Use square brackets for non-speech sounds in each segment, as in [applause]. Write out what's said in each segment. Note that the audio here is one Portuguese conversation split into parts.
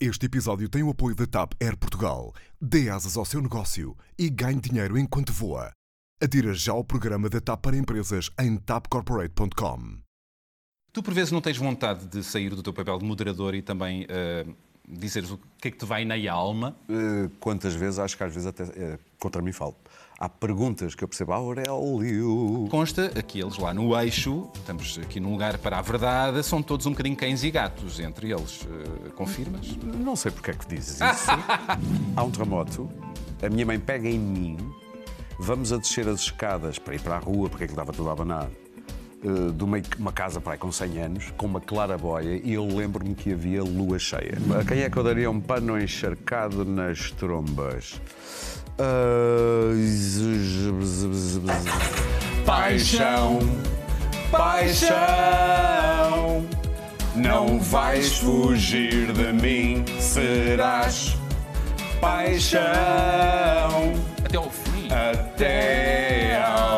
Este episódio tem o apoio da TAP Air Portugal. Dê asas ao seu negócio e ganhe dinheiro enquanto voa. Adira já ao programa da TAP para empresas em tapcorporate.com. Tu, por vezes, não tens vontade de sair do teu papel de moderador e também uh, dizeres o que é que te vai na alma? Uh, quantas vezes, acho que às vezes até uh, contra mim falo. Há perguntas que eu percebo, Aurélio. Consta aqueles lá no eixo, estamos aqui num lugar para a verdade, são todos um bocadinho cães e gatos entre eles. Uh, confirmas? Não sei porque é que dizes isso. [laughs] Há um terremoto, a minha mãe pega em mim, vamos a descer as escadas para ir para a rua, porque é que estava tudo a abanar. Uh, de uma, uma, casa para aí com 100 anos, com uma claraboia, e eu lembro-me que havia lua cheia. A quem é que eu daria um pano encharcado nas trombas? Paixão, paixão, não vais fugir de mim, serás paixão até ao fim. Até ao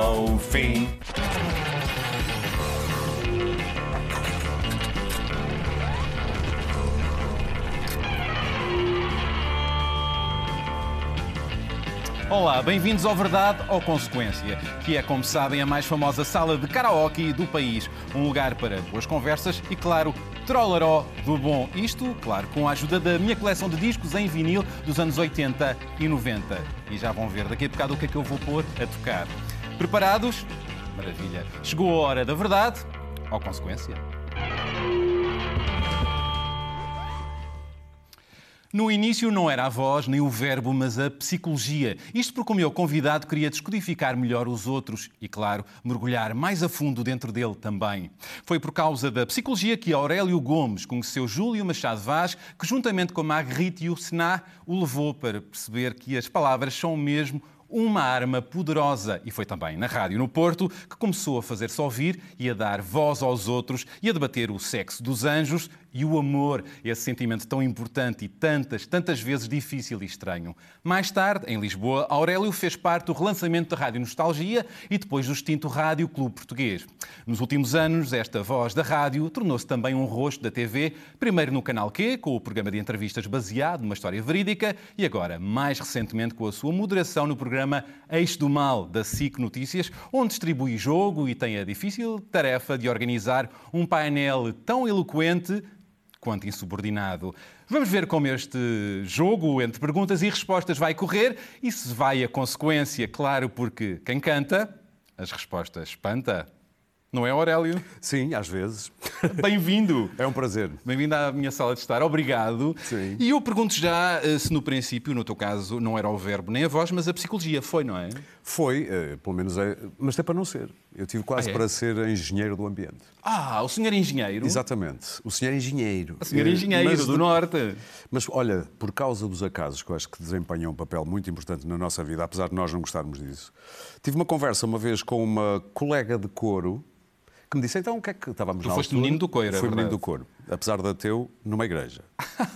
Olá, bem-vindos ao Verdade ou Consequência, que é, como sabem, a mais famosa sala de karaoke do país. Um lugar para boas conversas e, claro, trollaró do bom. Isto, claro, com a ajuda da minha coleção de discos em vinil dos anos 80 e 90. E já vão ver daqui a bocado o que é que eu vou pôr a tocar. Preparados? Maravilha. Chegou a hora da verdade ou consequência. No início não era a voz nem o verbo, mas a psicologia. Isto porque o meu convidado queria descodificar melhor os outros e, claro, mergulhar mais a fundo dentro dele também. Foi por causa da psicologia que Aurélio Gomes conheceu Júlio Machado Vaz, que juntamente com Marguerite Yourcenar o levou para perceber que as palavras são mesmo uma arma poderosa. E foi também na rádio no Porto que começou a fazer-se ouvir e a dar voz aos outros e a debater o sexo dos anjos e o amor, esse sentimento tão importante e tantas, tantas vezes difícil e estranho. Mais tarde, em Lisboa, Aurélio fez parte do relançamento da Rádio Nostalgia e depois do extinto Rádio Clube Português. Nos últimos anos, esta voz da rádio tornou-se também um rosto da TV, primeiro no Canal Q, com o programa de entrevistas baseado numa história verídica, e agora, mais recentemente, com a sua moderação no programa Eixo do Mal, da SIC Notícias, onde distribui jogo e tem a difícil tarefa de organizar um painel tão eloquente quanto insubordinado. Vamos ver como este jogo entre perguntas e respostas vai correr e se vai a consequência, claro, porque quem canta, as respostas espanta. Não é, Aurélio? Sim, às vezes. [laughs] Bem-vindo. É um prazer. Bem-vindo à minha sala de estar. Obrigado. Sim. E eu pergunto já eh, se no princípio, no teu caso, não era o verbo nem a voz, mas a psicologia. Foi, não é? Foi, eh, pelo menos é, mas até para não ser. Eu tive quase Ah, é? para ser engenheiro do ambiente. Ah, o senhor engenheiro. Exatamente. O senhor engenheiro. O senhor engenheiro mas do Norte. Mas olha, por causa dos acasos, que eu acho que desempenham um papel muito importante na nossa vida, apesar de nós não gostarmos disso, tive uma conversa uma vez com uma colega de coro que me disse: então o que é que estávamos Tu na foste altura? menino do coro, é Fui menino do coro, apesar de ateu, numa igreja.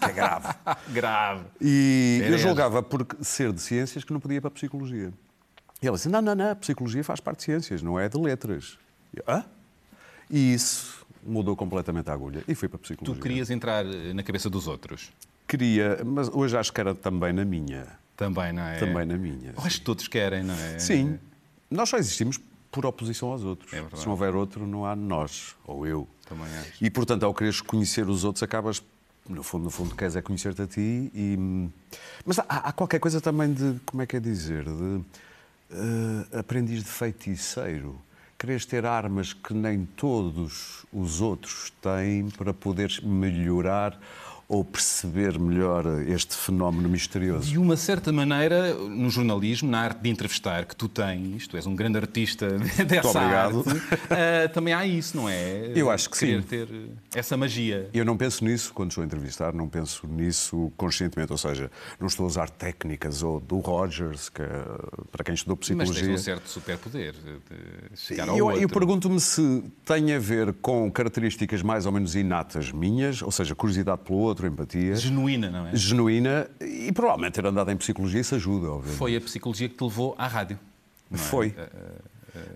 Que é grave. [laughs] Grave. E eu Herege. julgava por ser de ciências que não podia ir para a psicologia. E ela disse: não, não, não, a psicologia faz parte de ciências, não é de letras. E eu, Hã? E isso mudou completamente a agulha e fui para a Tu psicologia. querias entrar eh, na cabeça dos outros. Queria, mas hoje acho que era também na minha. Também, não é? Também na minha. Acho que todos querem, não é? Sim. Nós só existimos por oposição aos outros. É verdade. Se não houver outro, não há nós, ou eu. Também acho. E, portanto, ao quereres conhecer os outros, acabas, no fundo, no fundo, queres é conhecer-te a ti. E... Mas há, há qualquer coisa também de, como é que é dizer, de eh, aprendiz de feiticeiro. Queres ter armas que nem todos os outros têm para poderes melhorar ou perceber melhor este fenómeno misterioso. De uma certa maneira, no jornalismo, na arte de entrevistar que tu tens, tu és um grande artista [laughs] dessa obrigado. arte, eh, também há isso, não é? Eu acho que Querer sim. ter essa magia. Eu não penso nisso quando estou a entrevistar, não penso nisso conscientemente, ou seja, não estou a usar técnicas ou do Rogers, que, para quem estudou Mas tens psicologia. um certo superpoder de chegar ao eu, outro. eu pergunto-me se tem a ver com características mais ou menos inatas minhas, ou seja, curiosidade pelo outro, empatia, Genuína, não é? genuína, e provavelmente ter andado em psicologia isso ajuda, obviamente. Foi a psicologia que te levou à rádio. é? Foi.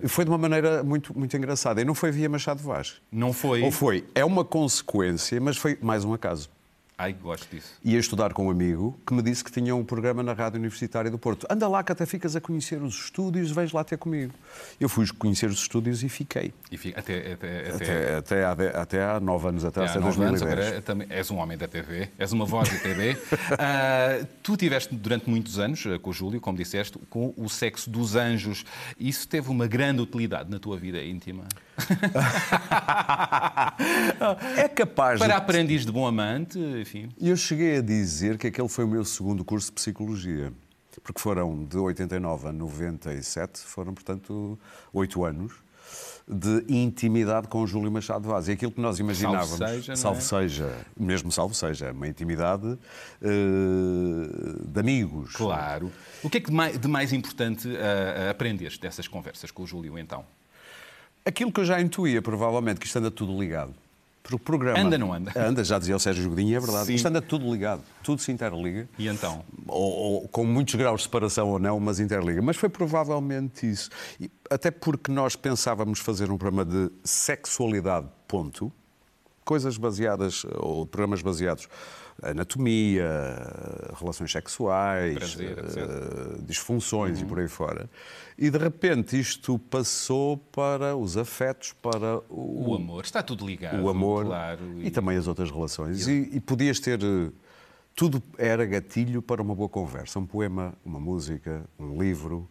Foi de uma maneira muito, muito engraçada. E não foi via Machado Vaz. Não foi. Ou foi? É uma consequência, mas foi mais um acaso. Ai, gosto disso. Ia estudar com um amigo que me disse que tinha um programa na Rádio Universitária do Porto. Anda lá que até ficas a conhecer os estúdios, vens lá ter comigo. Eu fui conhecer os estúdios e fiquei. E fica, até, até, até, Até, até, há, de- até há nove anos atrás, até anos, 2010. agora também és um homem da TV, és uma voz da TV. [laughs] Ah, tu tiveste durante muitos anos ah, com o Júlio, como disseste, com o sexo dos anjos. Isso teve uma grande utilidade na tua vida íntima? [laughs] É capaz Para de... aprendiz de bom amante, enfim. E eu cheguei a dizer que aquele foi o meu segundo curso de Psicologia. Porque foram de 89 a 97, foram, portanto, oito anos de intimidade com o Júlio Machado Vaz. E aquilo que nós imaginávamos... Salve seja, não é? seja, mesmo salve seja, uma intimidade eh, de amigos. Claro. O que é que de mais, de mais importante ah, aprendeste dessas conversas com o Júlio, então? Aquilo que eu já intuía, provavelmente, que isto anda tudo ligado. Porque o programa... Anda, não anda? Anda, já dizia o Sérgio Godinho, é verdade. Sim. Isto anda tudo ligado, tudo se interliga. E então? ou, ou com muitos graus de separação ou não, mas interliga. Mas foi provavelmente isso. Até porque nós pensávamos fazer um programa de sexualidade, ponto. Coisas baseadas, ou programas baseados anatomia, relações sexuais, Prazer, eh, disfunções e por aí fora. E de repente isto passou para os afetos, para O amor. Está tudo ligado. o amor Claro. e... também as outras relações. E, e podias ter. eh, Tudo era gatilho para uma boa conversa. Um poema, uma música, um livro.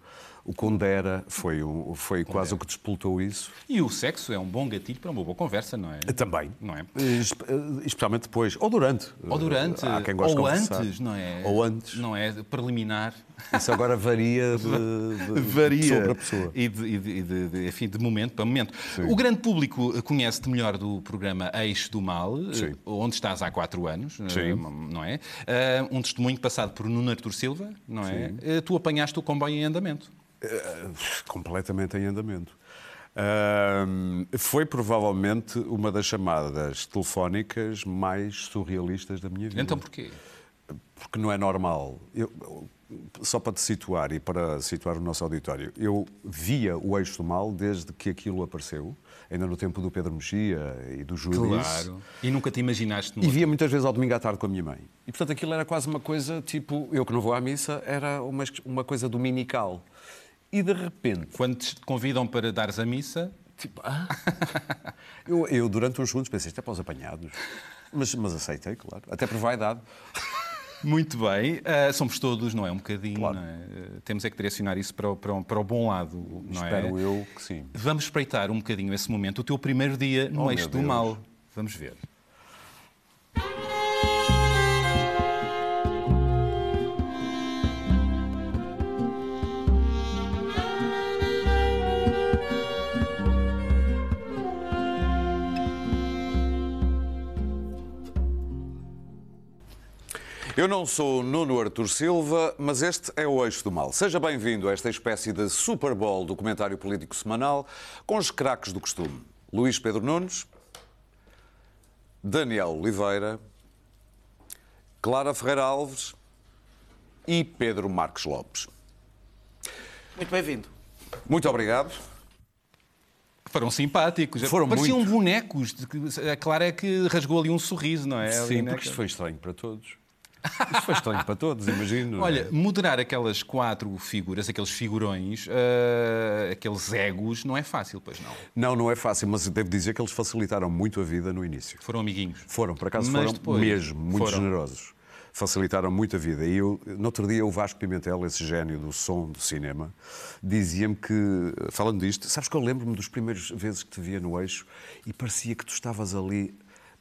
O Condera foi, um, foi quase o que despoltou isso. E o sexo é um bom gatilho para uma boa conversa, não é? Também. Não é? Espe- eh, Especialmente depois. Ou durante. Ou durante, Há quem goste ou de antes, não é? Ou antes. Não é? Preliminar. Isso agora varia [laughs] de, de- de pessoa para pessoa. E de, e de- de- de- enfim, de momento para momento. O grande público conhece-te melhor do programa Eixo do Mal, Sim. eh, onde estás há quatro anos, eh, Sim. não é? Eh, Um testemunho passado por Nuno Artur Silva, não é? Eh, Tu apanhaste o comboio em andamento. Eh, completamente em andamento. Ahm, foi provavelmente uma das chamadas telefónicas mais surrealistas da minha vida. Então porquê? Porque não é normal. Eu- só para te situar e para situar o nosso auditório, eu via o Eixo do Mal desde que aquilo apareceu, ainda no tempo do Pedro Mexia e do Júlio. Claro. E nunca te imaginaste E via muitas vezes ao domingo à tarde com a minha mãe. E portanto aquilo era quase uma coisa tipo, eu que não vou à missa, era uma, uma coisa dominical. E de repente, Quando te convidam para dares a missa, tipo, ah? [laughs] eu, eu durante uns segundos pensei, isto é para os apanhados. Mas, mas aceitei, claro. Até por vaidade. Muito bem, Ah, somos todos, não é? Um bocadinho, Claro. é? Ah, Temos é que direcionar isso para o, para o- para o bom lado, não é? Espero eu que sim. Vamos espreitar um bocadinho esse momento, o teu primeiro dia no Oh, eixo do mal. Vamos ver. Eu não sou Nuno Artur Silva, mas este é o Eixo do Mal. Seja bem-vindo a esta espécie de Super Bowl do comentário político semanal com os craques do costume. Luís Pedro Nunes, Daniel Oliveira, Clara Ferreira Alves e Pedro Marques Lopes. Muito bem-vindo. Muito obrigado. Foram simpáticos. Foram Pareciam muito. bonecos. A Clara é que rasgou ali um sorriso, não é? Ali, Sim, né? porque isto foi estranho para todos. Isto foi estranho para todos, imagino. Olha, moderar aquelas quatro figuras, aqueles figurões, ah, aqueles egos, não é fácil, pois não. Não, não é fácil, mas devo dizer que eles facilitaram muito a vida no início. Foram amiguinhos. Foram, por acaso Mas foram depois mesmo muito foram. generosos. Facilitaram muito a vida. E eu, no outro dia, o Vasco Pimentel, esse gênio do som, do cinema, dizia-me que, falando disto, sabes que eu lembro-me dos primeiros vezes que te via no eixo e parecia que tu estavas ali.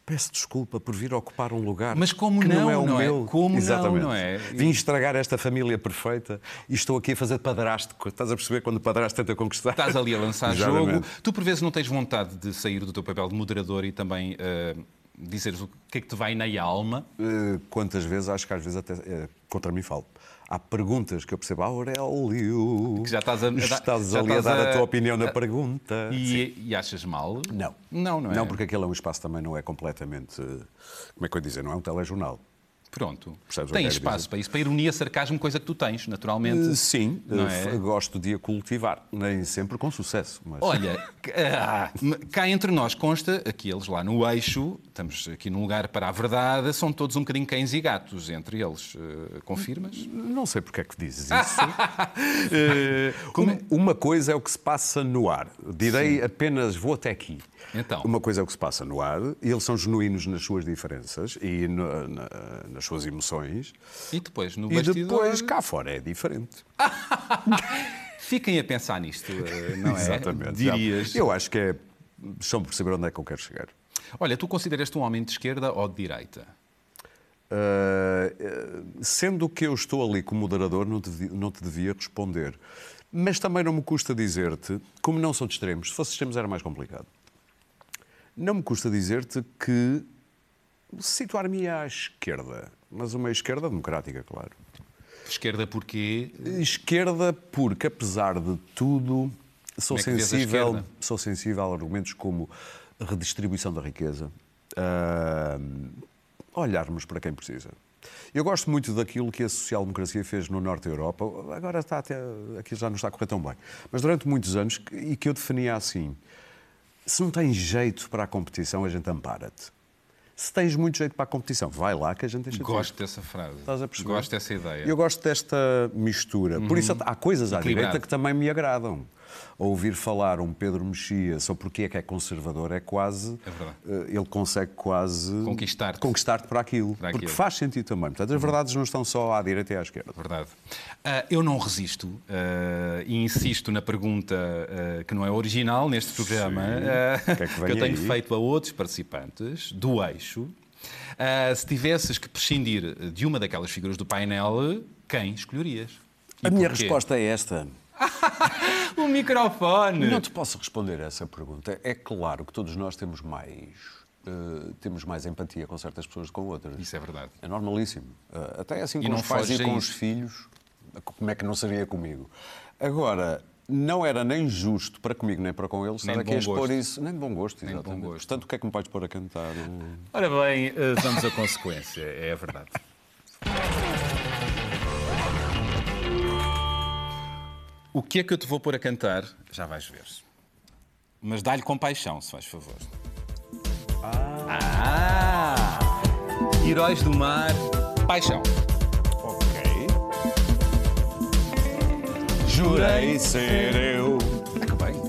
Peço desculpa por vir ocupar um lugar Mas como que não, é o não é? meu. Como não, Exatamente. não é? Vim estragar esta família perfeita e estou aqui a fazer padrasto. Estás a perceber quando o padrasto tenta conquistar? Estás ali a lançar [laughs] jogo. Tu, por vezes, não tens vontade de sair do teu papel de moderador e também ah, dizeres o que é que te vai na alma. Eh, quantas vezes, acho que às vezes até eh, contra mim falo. Há perguntas que eu percebo, Aurélio, Que já estás a- estás já ali a estás dar a, a- tua opinião na pergunta. E, e achas mal? Não. Não, não é? Não, porque aquele é um espaço também não é completamente. Como é que eu ia dizer? Não é um telejornal. Pronto. Percebes Tem espaço para isso, para ironia, sarcasmo, coisa que tu tens, naturalmente. Eh, Sim, eh, é? f- gosto de a cultivar. Nem sempre com sucesso. Mas... Olha, ah, cá entre nós consta, aqueles lá no eixo, estamos aqui num lugar para a verdade, são todos um bocadinho cães e gatos entre eles. Eh, confirmas? Não sei porque é que dizes isso. [laughs] Eh, Um- Uma coisa é o que se passa no ar. Direi apenas, vou até aqui. Então. Uma coisa é o que se passa no ar, e eles são genuínos nas suas diferenças e no- na- nas suas emoções. E depois, no E bastidor, depois, cá fora, é diferente. [laughs] fiquem a pensar nisto, eh, não é? Exatamente. Dirias. Eu acho que é. Estão por perceber onde é que eu quero chegar. Olha, tu consideras-te um homem de esquerda ou de direita? Uh, sendo que eu estou ali como moderador, não te, não te devia responder. Mas também não me custa dizer-te, como não sou de extremos, se fosse extremos era mais complicado. Não me custa dizer-te que situar-me à esquerda, mas uma esquerda democrática, claro. Esquerda porque Esquerda porque, apesar de tudo, sou é sensível, sou sensível a argumentos como redistribuição da riqueza, ah, olharmos para quem precisa. Eu gosto muito daquilo que a social-democracia fez no Norte da Europa. Agora está até, aqui já não está a correr tão bem. Mas durante muitos anos, e que eu definia assim: se não tens jeito para a competição, a gente ampara-te. Se tens muito jeito para a competição, vai lá que a gente deixa gosto dessa frase. Estás a perceber? Gosto dessa ideia. Eu gosto desta mistura. Por isso há coisas à Equilibrado. direita que também me agradam. Ouvir falar um Pedro Mexia só porque é que é conservador é quase. É verdade. eh, Ele consegue quase. Conquistar-te. Conquistar-te para aquilo. Para Porque aquilo. Uhum. faz sentido também. Portanto, as verdades não estão só à direita e à esquerda. Verdade. Ah, eu não resisto ah, e insisto na pergunta ah, que não é original neste programa, que é [laughs] que vem eu tenho aí? feito a outros participantes do eixo. Se tivesses que prescindir de uma daquelas figuras do painel, quem escolherias? E a minha porquê? resposta é esta. [laughs] O microfone! Não te posso responder a essa pergunta. É claro que todos nós temos mais. eh, temos mais empatia com certas pessoas do que com outras. Isso é verdade. É normalíssimo. Uh, Até assim com os pais e com os filhos, como é que não seria comigo? Agora, não era nem justo para comigo nem para com eles Nem estar aqui a bom expor gosto. isso. Nem de bom gosto, Nem de bom exatamente. gosto. Portanto, o que é que me podes pôr a cantar? Ora bem, eh, vamos à consequência, é a verdade. O que é que eu te vou pôr a cantar? Já vais ver. Mas dá-lhe compaixão, se faz favor. Ah! Heróis do Mar, paixão. ok. Jurei ser eu. Ah, bem.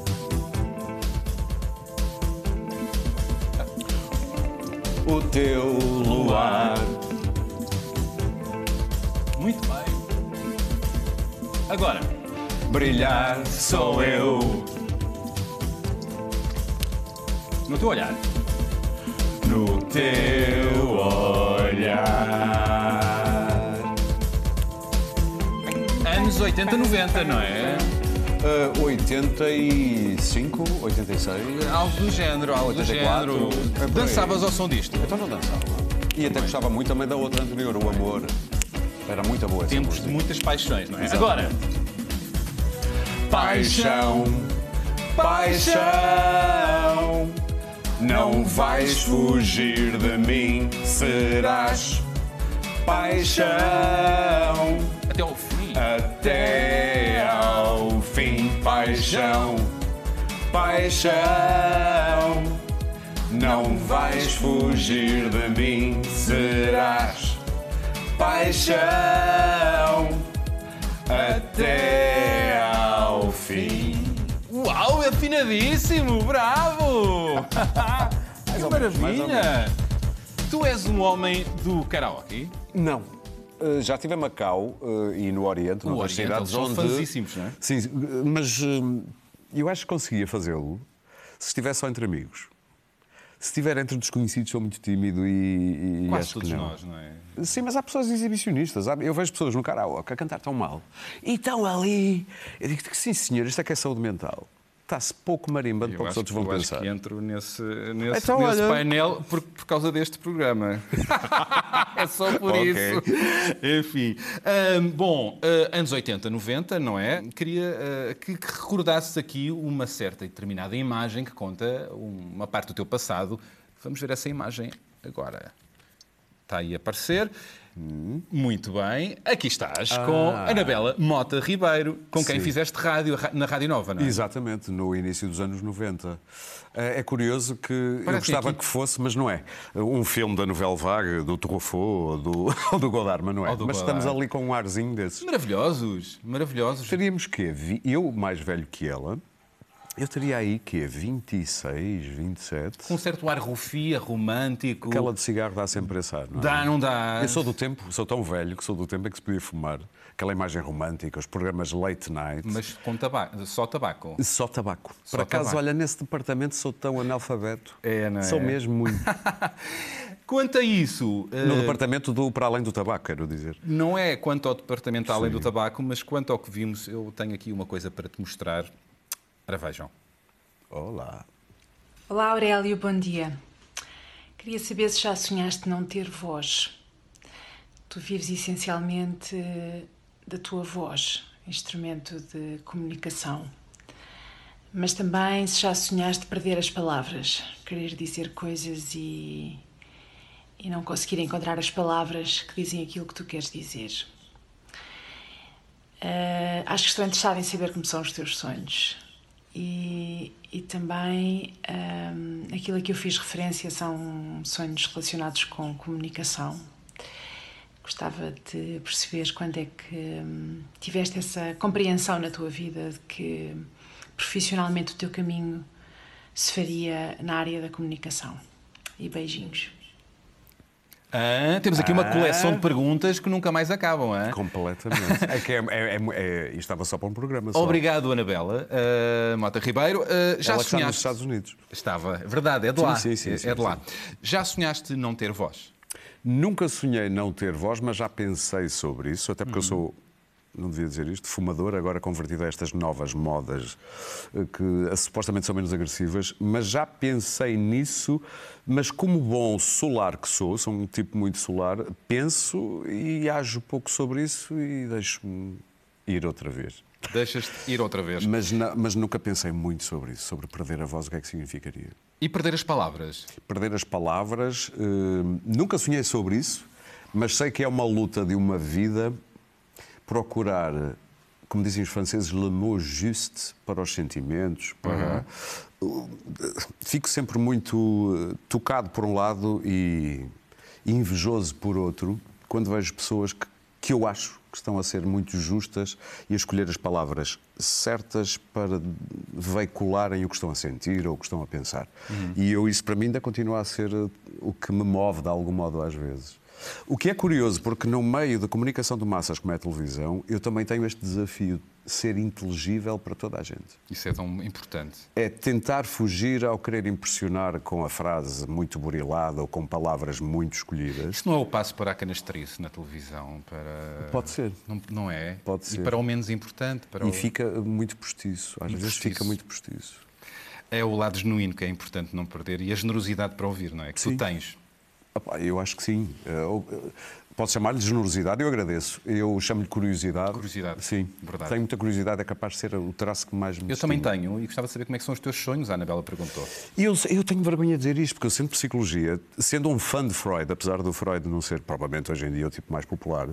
o teu luar. Muito bem. Agora, Brilhar sou eu. no teu olhar. No teu olhar. Anos 80, 90, não é? Uh, 85, 86. Algo do género, algo do 84, género. é. Dançavas ao som disto? Então não dançava. E até gostava muito também da outra anterior, o Amor. Era muito boa essa Tempos de música. muitas paixões, não é? Exato. Agora, Paixão, paixão. Não vais fugir de mim, serás paixão. até ao fim. Até ao fim, paixão, paixão. Não vais fugir de mim, serás paixão. Até fim. Uau, afinadíssimo! Bravo! [laughs] que maravilha! Tu és um homem do karaoke? Não. Uh, já estive em Macau uh, e no Oriente, No noutras Oriente, cidades onde. famosíssimos, não é? Sim, uh, mas uh, eu acho que conseguia fazê-lo se estivesse só entre amigos. Se estiver entre desconhecidos, sou muito tímido e. e Quase todos que não. nós, não é? Sim, mas há pessoas exibicionistas. Eu vejo pessoas no karaoke a cantar tão mal e estão ali. Eu digo que sim, senhor, isto é que é saúde mental. Está-se pouco marimbando para o que os outros vão eu acho pensar. que entro nesse, nesse, Então, nesse olha. painel por, por causa deste programa. [laughs] é só por Ok. isso. Enfim. Ahm, bom, ah, anos 80, 90, não é? Queria ah, que, que recordasses aqui uma certa e determinada imagem que conta uma parte do teu passado. Vamos ver essa imagem agora. Está aí a aparecer. Muito bem. Aqui estás com Anabela Mota Ribeiro, com quem Sim. fizeste rádio, na Rádio Nova, não é? Exatamente, no início dos anos 90. É é curioso que eu Parece gostava aqui- que fosse, mas não é. Um filme da Nouvelle Vague, do Truffaut ou do, [laughs] ou do Godard, mas não é. Mas estamos Godard. ali com um arzinho desses. Maravilhosos, maravilhosos. Teríamos que eu mais velho que ela, eu teria aí que 26, 27. Com um certo ar rufia, romântico. Aquela de cigarro dá sempre esse ar, não é? Dá, não dá? Eu sou do tempo, sou tão velho que sou do tempo em que se podia fumar. Aquela imagem romântica, os programas late night. Mas com tabaco, só tabaco. Só tabaco. Só Por acaso, tabaco. olha, nesse departamento sou tão analfabeto. É, não é? Sou mesmo muito. [laughs] Quanto a isso, No departamento do para além do tabaco, quero dizer. não é quanto ao departamento além do tabaco, mas quanto ao que vimos, eu tenho aqui uma coisa para te mostrar. Ora, vejam. Olá. Olá Aurélio, bom dia. Queria saber se já sonhaste não ter voz. Tu vives essencialmente da tua voz, instrumento de comunicação. Mas também se já sonhaste perder as palavras, querer dizer coisas e, e não conseguir encontrar as palavras que dizem aquilo que tu queres dizer. Ah, acho que estou interessada em saber como são os teus sonhos. E, e também ahm, aquilo a que eu fiz referência são sonhos relacionados com comunicação. Gostava de perceber quando é que hum, tiveste essa compreensão na tua vida de que profissionalmente o teu caminho se faria na área da comunicação. E beijinhos. Ah, temos aqui uma coleção de perguntas que nunca mais acabam. ah? Completamente. é que é, é, é, é- isto estava só para um programa. Só. Obrigado, Anabela ah, Mota Ribeiro. Ah, já Ela está nos sonhaste. Estados Unidos. Estava, é verdade, é de lá. sim, sim, é sim, é de lá. Já sonhaste não ter voz? Nunca sonhei não ter voz, mas já pensei sobre isso, até porque eu sou, não devia dizer isto, fumador, agora convertido a estas novas modas eh, que eh, supostamente são menos agressivas, mas já pensei nisso, mas como bom solar que sou, sou um tipo muito solar, penso e ajo pouco sobre isso e deixo-me ir outra vez. Deixas-te ir outra vez. Mas, mas nunca pensei muito sobre isso, sobre perder a voz, o que é que significaria. E perder as palavras? perder as palavras. eh, nunca sonhei sobre isso, mas sei que é uma luta de uma vida procurar, como dizem os franceses, le mot juste para os sentimentos. Para... Fico sempre muito eh, tocado por um lado e invejoso por outro quando vejo pessoas que, que eu acho que estão a ser muito justas e a escolher as palavras certas para veicularem o que estão a sentir ou o que estão a pensar. E eu, isso para mim ainda continua a ser eh, o que me move de algum modo às vezes. O que é curioso, porque no meio da comunicação de massas como é a televisão, eu também tenho este desafio de ser inteligível para toda a gente Isso é tão importante. é tentar fugir ao querer impressionar com a frase muito burilada ou com palavras muito escolhidas. Isso não é o passo para a canastrice na televisão? Para... Pode ser. Não, não é? Pode E ser. para o menos importante? Para E o... fica muito postiço. Às Muito vezes postiço. fica muito postiço. É o lado genuíno que é importante não perder e a generosidade para ouvir, não é? Que Sim. tu tens. Eu acho que sim. Pode chamar-lhe generosidade, eu agradeço. Eu chamo-lhe curiosidade. Curiosidade, Sim. verdade. Tenho muita curiosidade, é capaz de ser o traço que mais me Eu também estimula. tenho e gostava de saber como é que são os teus sonhos, a Anabela perguntou. Eu, eu tenho vergonha de dizer isto, porque eu sinto psicologia, sendo um fã de Freud, apesar do Freud não ser provavelmente hoje em dia o tipo mais popular,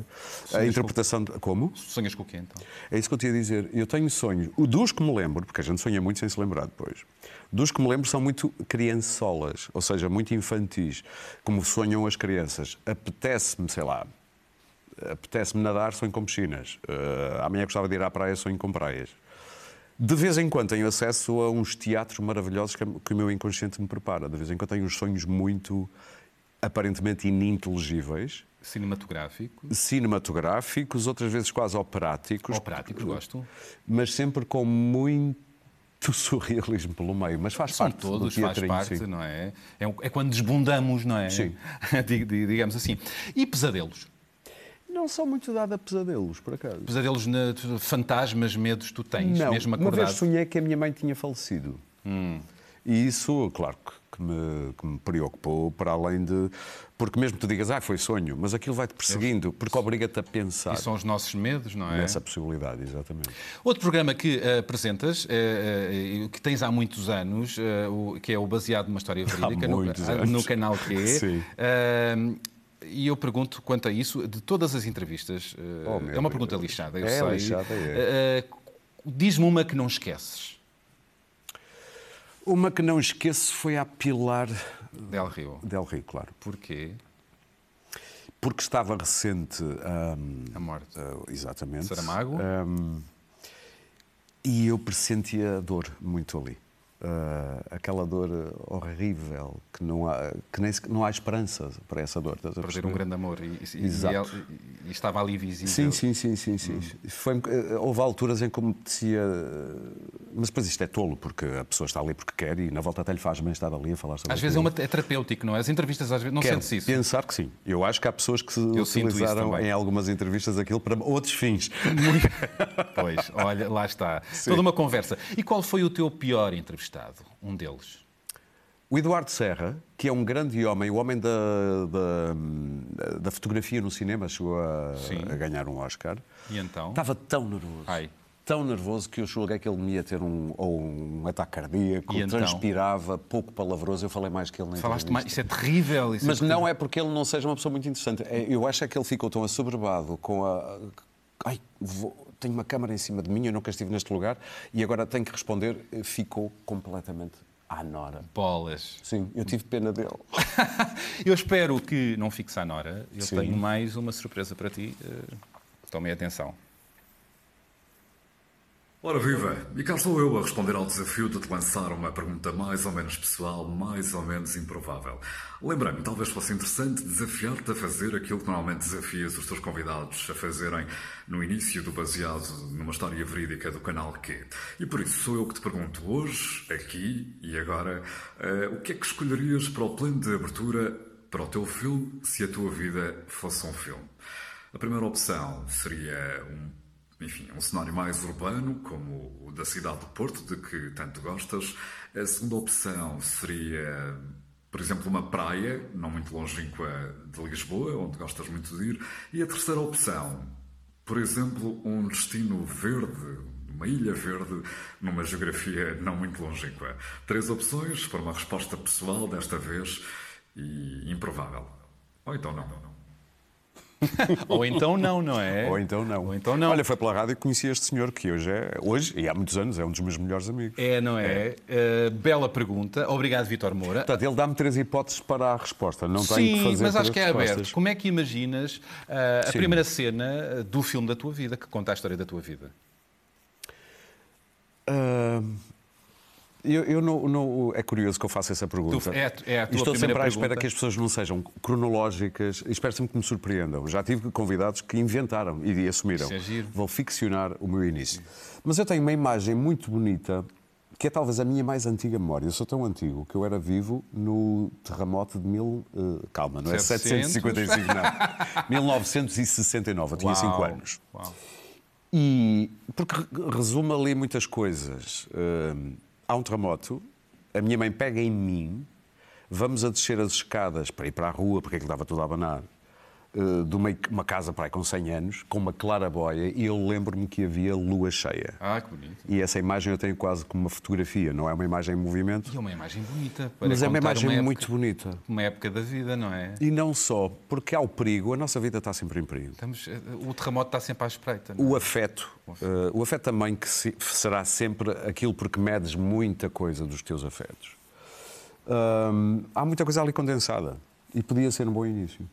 a interpretação. De... Como? Sonhas com o quê então? É isso que eu te ia dizer. Eu tenho sonhos. O dos que me lembro, porque a gente sonha muito sem se lembrar depois. Dos que me lembro são muito criançolas, ou seja, muito infantis, como sonham as crianças. Apetece-me, sei lá, apetece-me nadar, sonho com piscinas. Uh, amanhã gostava de ir à praia, sonho com praias. De vez em quando tenho acesso a uns teatros maravilhosos que, que o meu inconsciente me prepara. De vez em quando tenho uns sonhos muito aparentemente ininteligíveis, Cinematográfico. cinematográficos, outras vezes quase operáticos. Operáticos, gosto. Mas sempre com muito [laughs] surrealismo pelo meio. Mas faz São parte do todos, faz teatrinho, parte, sim. não é? É, é quando desbundamos, não é? Sim. [laughs] Di- di- Digamos assim. E pesadelos? Não são muito dado a pesadelos, por acaso. Pesadelos, na- fantasmas, medos tu tens, Não, mesmo uma acordado? vez sonhei que a minha mãe tinha falecido. E isso, claro, que, me, que me preocupou, para além de... Porque mesmo tu digas, ah, foi sonho, mas aquilo vai-te perseguindo, porque obriga-te a pensar E são os nossos medos, não é? nessa possibilidade, exatamente. Outro programa que eh, apresentas, eh, eh, que tens há muitos anos, o- que é o baseado numa história verídica, no, ah, anos. no canal Q. [laughs] Sim. Eh, e eu pergunto quanto a isso, de todas as entrevistas, uh, Oh, é uma Deus. pergunta lixada, eu É sei. lixada, é. Uh, Diz-me uma que não esqueces, Uma que não esqueço foi a Pilar Del Rio. Del Rio, claro. Porquê? Porque estava recente. hum, A morte. uh, exatamente. Saramago? Hum, e eu pressentia dor muito ali. Uh, aquela dor horrível, que não há, que nem não há esperança para essa dor. estás Perder um grande amor e, e- e, Exato. ele- e estava ali visível. Sim, sim, sim, sim, sim. Hum. Foi, eh, houve alturas em que me apetecia. eh, Mas depois isto é tolo, porque a pessoa está ali porque quer e na volta até lhe faz bem estar ali a falar sobre Às vezes é, uma, é terapêutico, não é? As entrevistas às vezes não Quero sentes isso. pensar que sim. Eu acho que há pessoas que se Eu utilizaram em algumas entrevistas aquilo para outros fins. Pois, olha, lá está. [laughs] Toda uma conversa. E qual foi o teu pior entrevistado? Um deles. O Eduardo Serra, que é um grande homem, o homem da, da, da fotografia no cinema, chegou a, a ganhar um Oscar. E então? Estava tão nervoso. Ai. Tão nervoso que eu julguei que ele me ia ter um, ou um ataque cardíaco, E então? transpirava, pouco palavroso. Eu falei mais que ele na Falaste mais. Isso é terrível. Isso Mas é não é porque ele não seja uma pessoa muito interessante. É- Eu acho é que ele ficou tão assoberbado com a. Ai, vou- tenho uma câmara em cima de mim, eu nunca estive neste lugar e agora tenho que responder. Ficou completamente à nora. Bolas. Sim, eu tive pena dele. [laughs] Eu espero que não fiques à Nora. Eu Sim. tenho mais uma surpresa para ti. Eh, Tomem atenção. Ora viva! E cá estou eu a responder ao desafio de te lançar uma pergunta mais ou menos pessoal, mais ou menos improvável. Lembrei-me, talvez fosse interessante desafiar-te a fazer aquilo que normalmente desafias os teus convidados a fazerem no início do baseado numa história verídica do canal Q. E por isso sou eu que te pergunto hoje, aqui e agora, eh, o que é que escolherias para o plano de abertura para o teu filme se a tua vida fosse um filme? A primeira opção seria um enfim, um cenário mais urbano, como o da cidade do Porto, de que tanto gostas. A segunda opção seria, por exemplo, uma praia, não muito longínqua de Lisboa, onde gostas muito de ir. E a terceira opção, por exemplo, um destino verde, uma ilha verde, numa geografia não muito longínqua. Três opções para uma resposta pessoal, desta vez, e improvável. Ou então não. não. [laughs] Ou então não, não é? Ou então não. Ou então não. Olha, foi pela rádio que conheci este senhor que hoje é, hoje, e há muitos anos, é um dos meus melhores amigos. É, não é? Eh, bela pergunta. Obrigado, Vitor Moura. Portanto, ele dá-me três hipóteses para a resposta. Não tenho Sim, que fazer mas acho que é respostas. aberto. Como é que imaginas ah, a Sim. primeira cena ah, do filme da tua vida, que conta a história da tua vida? Ah, eu, eu não, não- é curioso que eu faça essa pergunta. Tu- é é a tua Estou sempre à pergunta. espera que as pessoas não sejam cronológicas e espero sempre que me surpreendam. Já tive convidados que inventaram e assumiram. É ficcionar o meu início. Mas eu tenho uma imagem muito bonita que é talvez a minha mais antiga memória. Eu sou tão antigo que eu era vivo no terremoto de mil. eh, calma, não é 700? 755, não. [laughs] 1969. Eu tinha 5 Uau, anos. uau. E porque re- resume ali muitas coisas. Hum, há um terremoto, a minha mãe pega em mim, vamos a descer as escadas para ir para a rua, porque aquilo estava tudo a abanar, de uma, uma casa para aí com 100 anos, com uma claraboia, e eu lembro-me que havia lua cheia. Ah, que bonito. E essa imagem eu tenho quase como uma fotografia, não é uma imagem em movimento, E é uma imagem bonita. Mas é uma imagem época- muito bonita. Uma época da vida, não é? E não só, porque há o perigo, a nossa vida está sempre em perigo. Estamos, eh, o terremoto está sempre à espreita. é? O afeto. eh, o afeto também que se- será sempre aquilo porque medes muita coisa dos teus afetos. Há muita coisa ali condensada e podia ser um bom início.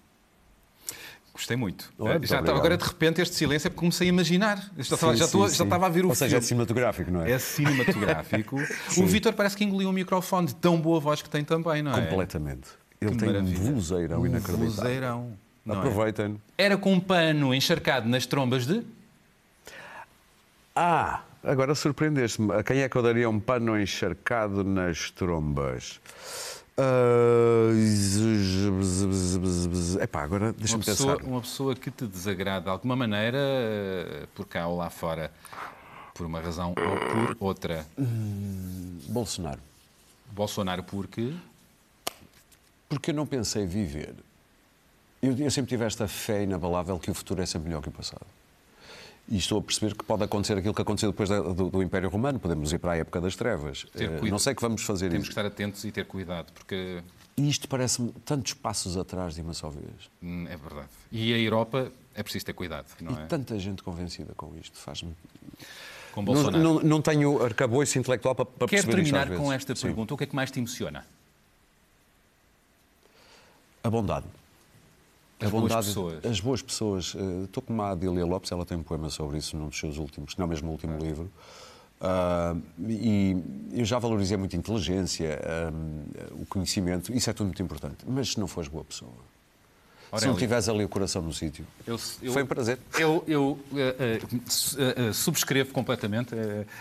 Gostei muito. Muito já estava, agora, de repente, este silêncio é porque comecei a imaginar. Eu já, estava, Sim, já, estou- sim, já sim. estava a ver o Ou seja, é filme. cinematográfico, não é? É cinematográfico. [laughs] o Vítor parece que engoliu o microfone de tão boa voz que tem também, não é? Completamente. Ele Que tem maravilha. um vozeirão Um inacreditável. vozeirão, é? Aproveitem. Era com um pano encharcado nas trombas de. Ah, agora surpreendeste-me. A quem é que eu daria um pano encharcado nas trombas? Ah, epá, agora Uma deixa-me pessoa, pensar. uma pessoa que te desagrada de alguma maneira, eh, por cá ou lá fora, por uma razão ou por outra. Bolsonaro. Bolsonaro, porque. Porque eu não pensei viver. Eu, eu sempre tive esta fé inabalável que o futuro é sempre melhor que o passado. E estou a perceber que pode acontecer aquilo que aconteceu depois do, do Império Romano. Podemos ir para a época das trevas. Eh, não sei que vamos fazer Temos que isso. estar atentos e ter cuidado, porque E isto parece-me tantos passos atrás de uma só vez. Hum, É verdade. E a Europa é preciso ter cuidado, não E é? tanta gente convencida com isto. Faz-me. Com Não, Bolsonaro. não, não tenho arcabouço intelectual para, para Quero perceber isto às terminar com vezes. esta Sim. pergunta. O que é que mais te emociona? A bondade. As a boas bondade, pessoas. As boas pessoas. Eh, Estou com a Adília Lopes, ela tem um poema sobre isso num dos seus últimos, não mesmo no último livro. Ah, e eu já valorizei muito a inteligência, ah, o conhecimento, isso é tudo muito importante. Mas se não fores boa pessoa, se Aurélio. não tiveres ali o coração no sítio, Eu- eu- foi um prazer. Eu, eu, su- eh, eh, subscrevo completamente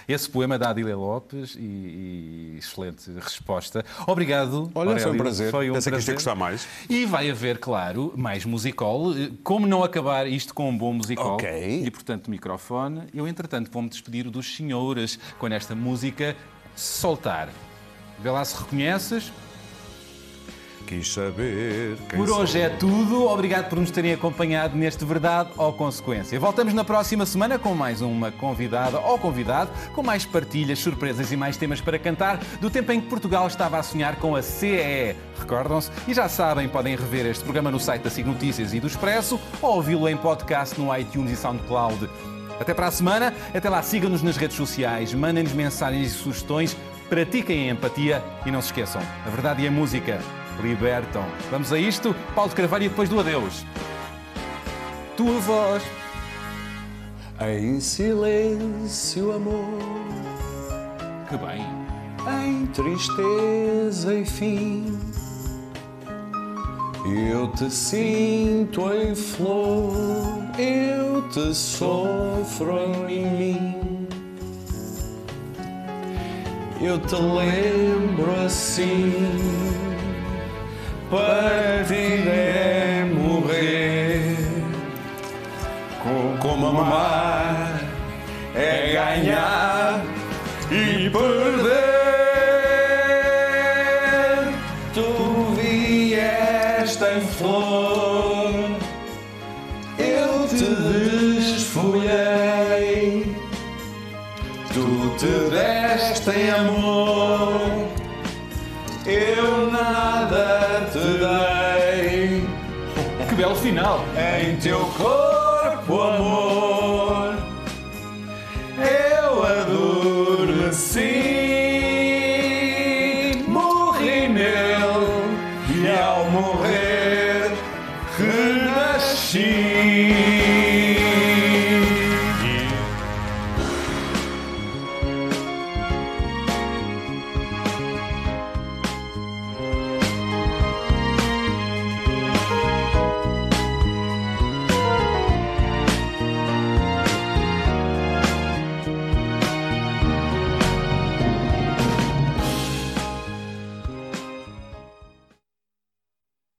esse poema da Adília Lopes e, e excelente resposta. Obrigado. Olha, foi um Aurélio. prazer. Foi um Pensei que isto ia prazer. gostar mais. E vai haver, claro, mais musical. Como não acabar isto com um bom musical? Ok. E, portanto, microfone. Eu, entretanto, vou-me despedir dos senhores com esta música Soltar. Vê lá se reconheces. Quis saber. quem Por hoje é tudo. Obrigado por nos terem acompanhado neste Verdade ou Consequência. Voltamos na próxima semana com mais uma convidada ou convidado, com mais partilhas, surpresas e mais temas para cantar do tempo em que Portugal estava a sonhar com a CEE. Recordam-se? E já sabem, podem rever este programa no site da SIG Notícias e do Expresso ou ouvi-lo em podcast no iTunes e SoundCloud. Até para a semana. Até lá, sigam-nos nas redes sociais, mandem-nos mensagens e sugestões, pratiquem a empatia e não se esqueçam, a verdade e a música libertam. Vamos a isto? Paulo de Carvalho e depois do adeus. Tua voz. Em silêncio, amor, Que bem. em tristeza e fim. Eu te sinto em flor, eu te sofro em mim. Eu te lembro assim, partir é morrer. Como amar é ganhar e perder. Tu vieste em flor, eu te desfolhei. Tu te deste em amor, eu nada Belo final. Em teu corpo, amor,